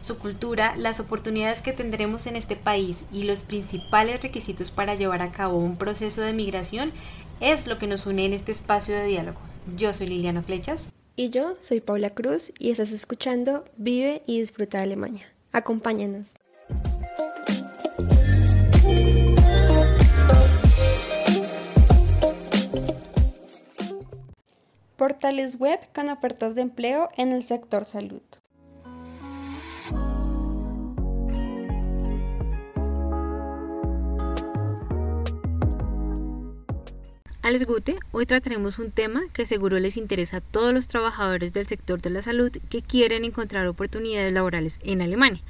Su cultura, las oportunidades que tendremos en este país y los principales requisitos para llevar a cabo un proceso de migración es lo que nos une en este espacio de diálogo. Yo soy Liliana Flechas. Y yo soy Paula Cruz y estás escuchando Vive y Disfruta de Alemania. Acompáñanos. Portales web con ofertas de empleo en el sector salud. Alex Gute, hoy trataremos un tema que seguro les interesa a todos los trabajadores del sector de la salud que quieren encontrar oportunidades laborales en Alemania.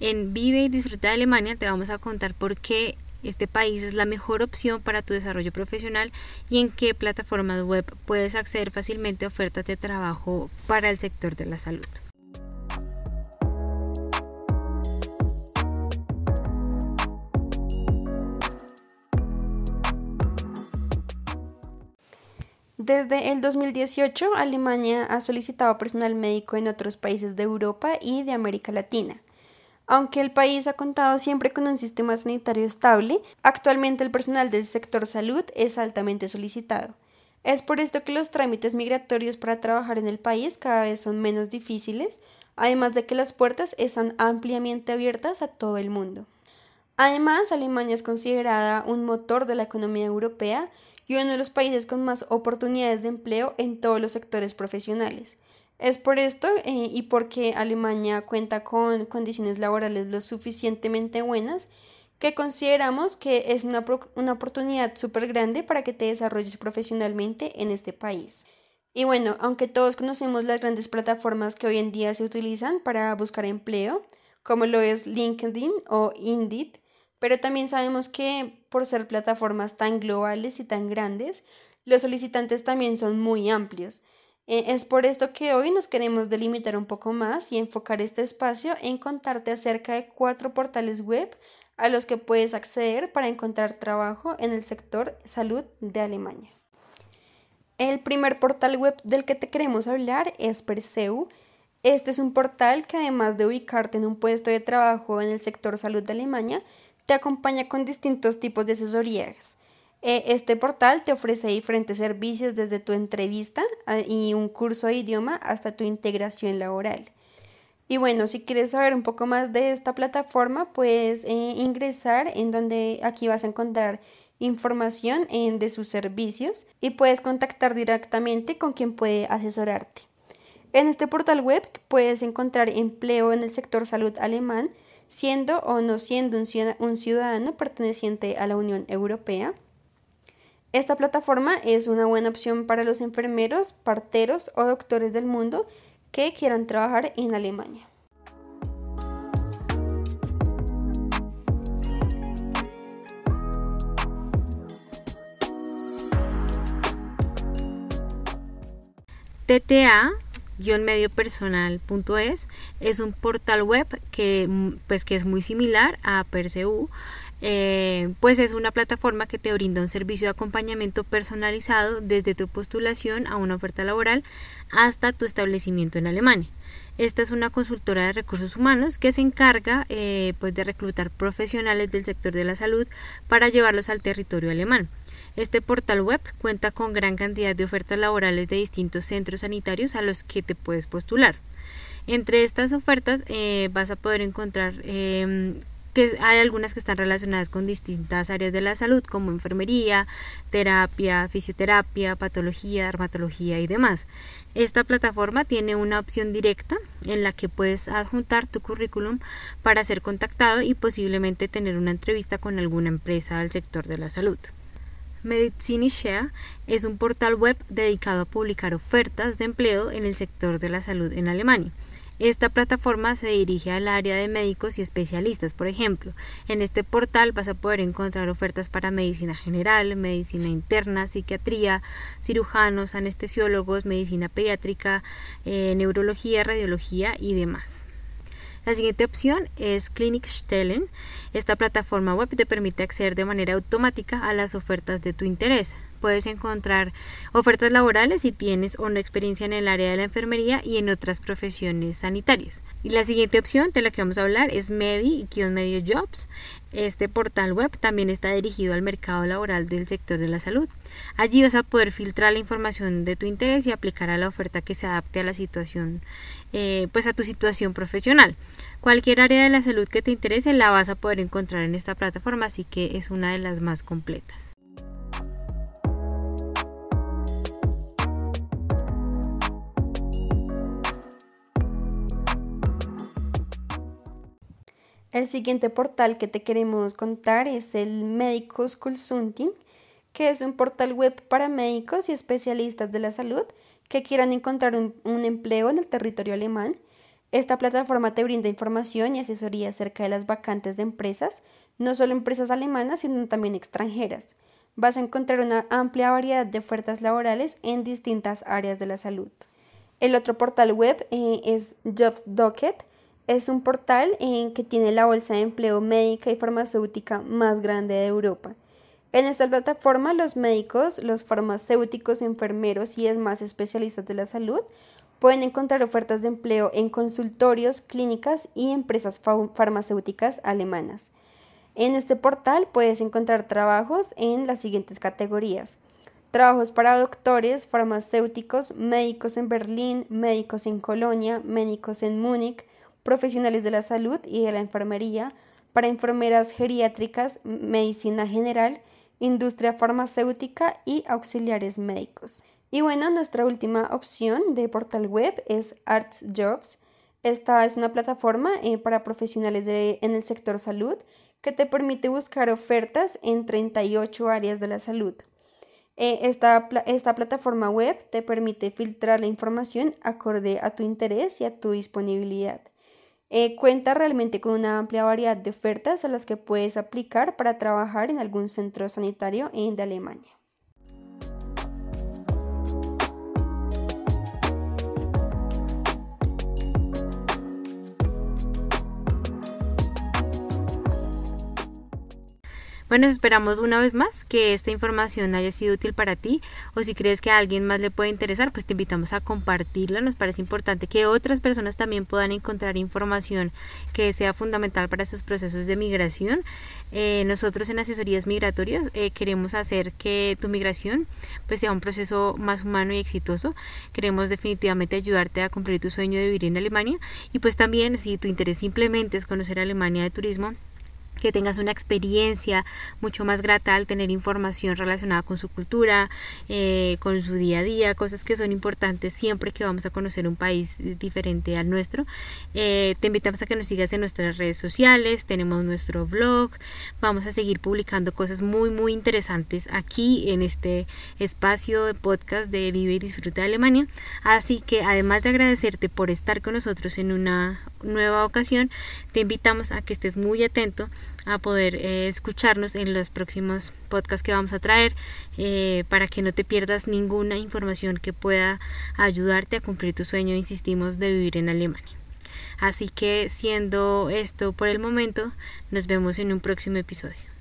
En Vive y Disfruta de Alemania te vamos a contar por qué este país es la mejor opción para tu desarrollo profesional y en qué plataformas web puedes acceder fácilmente a ofertas de trabajo para el sector de la salud. Desde el 2018, Alemania ha solicitado personal médico en otros países de Europa y de América Latina. Aunque el país ha contado siempre con un sistema sanitario estable, actualmente el personal del sector salud es altamente solicitado. Es por esto que los trámites migratorios para trabajar en el país cada vez son menos difíciles, además de que las puertas están ampliamente abiertas a todo el mundo. Además, Alemania es considerada un motor de la economía europea y uno de los países con más oportunidades de empleo en todos los sectores profesionales. Es por esto eh, y porque Alemania cuenta con condiciones laborales lo suficientemente buenas que consideramos que es una, una oportunidad súper grande para que te desarrolles profesionalmente en este país. Y bueno, aunque todos conocemos las grandes plataformas que hoy en día se utilizan para buscar empleo, como lo es LinkedIn o Indeed, pero también sabemos que por ser plataformas tan globales y tan grandes, los solicitantes también son muy amplios. Eh, es por esto que hoy nos queremos delimitar un poco más y enfocar este espacio en contarte acerca de cuatro portales web a los que puedes acceder para encontrar trabajo en el sector salud de Alemania. El primer portal web del que te queremos hablar es Perseu. Este es un portal que además de ubicarte en un puesto de trabajo en el sector salud de Alemania, te acompaña con distintos tipos de asesorías. Eh, este portal te ofrece diferentes servicios desde tu entrevista ah, y un curso de idioma hasta tu integración laboral. Y bueno, si quieres saber un poco más de esta plataforma, puedes eh, ingresar en donde aquí vas a encontrar información de sus servicios y puedes contactar directamente con quien puede asesorarte. En este portal web puedes encontrar empleo en el sector salud alemán, siendo o no siendo un ciudadano perteneciente a la Unión Europea esta plataforma es una buena opción para los enfermeros, parteros o doctores del mundo que quieran trabajar en Alemania. TTA-mediopersonal.es es un portal web que, pues, que es muy similar a Perseu eh, pues es una plataforma que te brinda un servicio de acompañamiento personalizado desde tu postulación a una oferta laboral hasta tu establecimiento en Alemania. Esta es una consultora de recursos humanos que se encarga eh, pues de reclutar profesionales del sector de la salud para llevarlos al territorio alemán. Este portal web cuenta con gran cantidad de ofertas laborales de distintos centros sanitarios a los que te puedes postular. Entre estas ofertas eh, vas a poder encontrar em, hay algunas que están relacionadas con distintas áreas de la salud como enfermería, terapia, fisioterapia, patología, dermatología y demás. Esta plataforma tiene una opción directa en la que puedes adjuntar tu currículum para ser contactado y posiblemente tener una entrevista con alguna empresa del sector de la salud. Medicine Share es un portal web dedicado a publicar ofertas de empleo en el sector de la salud en Alemania. Esta plataforma se dirige al área de médicos y especialistas, por ejemplo. En este portal vas a poder encontrar ofertas para medicina general, medicina interna, psiquiatría, cirujanos, anestesiólogos, medicina pediátrica, eh, neurología, radiología y demás. La siguiente opción es Klinikstellen. Esta plataforma web te permite acceder de manera automática a las ofertas de tu interés. Puedes encontrar ofertas laborales si tienes una experiencia en el área de la enfermería y en otras profesiones sanitarias. Y la siguiente opción de la que vamos a hablar es Medi-Medio Jobs. Este portal web también está dirigido al mercado laboral del sector de la salud. Allí vas a poder filtrar la información de tu interés y aplicar a la oferta que se adapte a la situación, eh, pues a tu situación profesional. Cualquier área de la salud que te interese la vas a poder encontrar en esta plataforma, así que es una de las más completas. El siguiente portal que te queremos contar es el Médicos Consulting, que es un portal web para médicos y especialistas de la salud que quieran encontrar un, empleo en el territorio alemán. Esta plataforma te brinda información y asesoría acerca de las vacantes de empresas, no solo empresas alemanas, sino también extranjeras. Vas a encontrar una amplia variedad de ofertas laborales en distintas áreas de la salud. El otro portal web eh, es Jobs Docket, es un portal en que tiene la bolsa de empleo médica y farmacéutica más grande de Europa. En esta plataforma los médicos, los farmacéuticos, enfermeros y demás especialistas de la salud pueden encontrar ofertas de empleo en consultorios, clínicas y empresas farmacéuticas alemanas. En este portal puedes encontrar trabajos en las siguientes categorías. Trabajos para doctores, farmacéuticos, médicos en Berlín, médicos en Colonia, médicos en Múnich, profesionales de la salud y de la enfermería, para enfermeras geriátricas, medicina general, industria farmacéutica y auxiliares médicos. Y bueno, nuestra última opción de portal web es Arts Jobs. Esta es una plataforma eh, para profesionales en el sector salud que te permite buscar ofertas en 38 áreas de la salud. Eh, esta, esta plataforma web te permite filtrar la información acorde a tu interés y a tu disponibilidad. Eh, cuenta realmente con una amplia variedad de ofertas a las que puedes aplicar para trabajar en algún centro sanitario en de Alemania. Bueno, esperamos una vez más que esta información haya sido útil para ti o si crees que a alguien más le puede interesar, pues te invitamos a compartirla. Nos parece importante que otras personas también puedan encontrar información que sea fundamental para sus procesos de migración. Eh, nosotros en asesorías migratorias eh, queremos hacer que tu migración pues sea un proceso más humano y exitoso. Queremos definitivamente ayudarte a cumplir tu sueño de vivir en Alemania y pues también si tu interés simplemente es conocer Alemania de turismo, que tengas una experiencia mucho más grata al tener información relacionada con su cultura, eh, con su día a día, cosas que son importantes siempre que vamos a conocer un país diferente al nuestro. Eh, te invitamos a que nos sigas en nuestras redes sociales, tenemos nuestro blog, vamos a seguir publicando cosas muy muy interesantes aquí en este espacio de podcast de Vive y Disfruta de Alemania. Así que además de agradecerte por estar con nosotros en una nueva ocasión, te invitamos a que estés muy atento a poder eh, escucharnos en los próximos podcasts que vamos a traer eh, para que no te pierdas ninguna información que pueda ayudarte a cumplir tu sueño, insistimos, de vivir en Alemania. Así que siendo esto por el momento, nos vemos en un próximo episodio.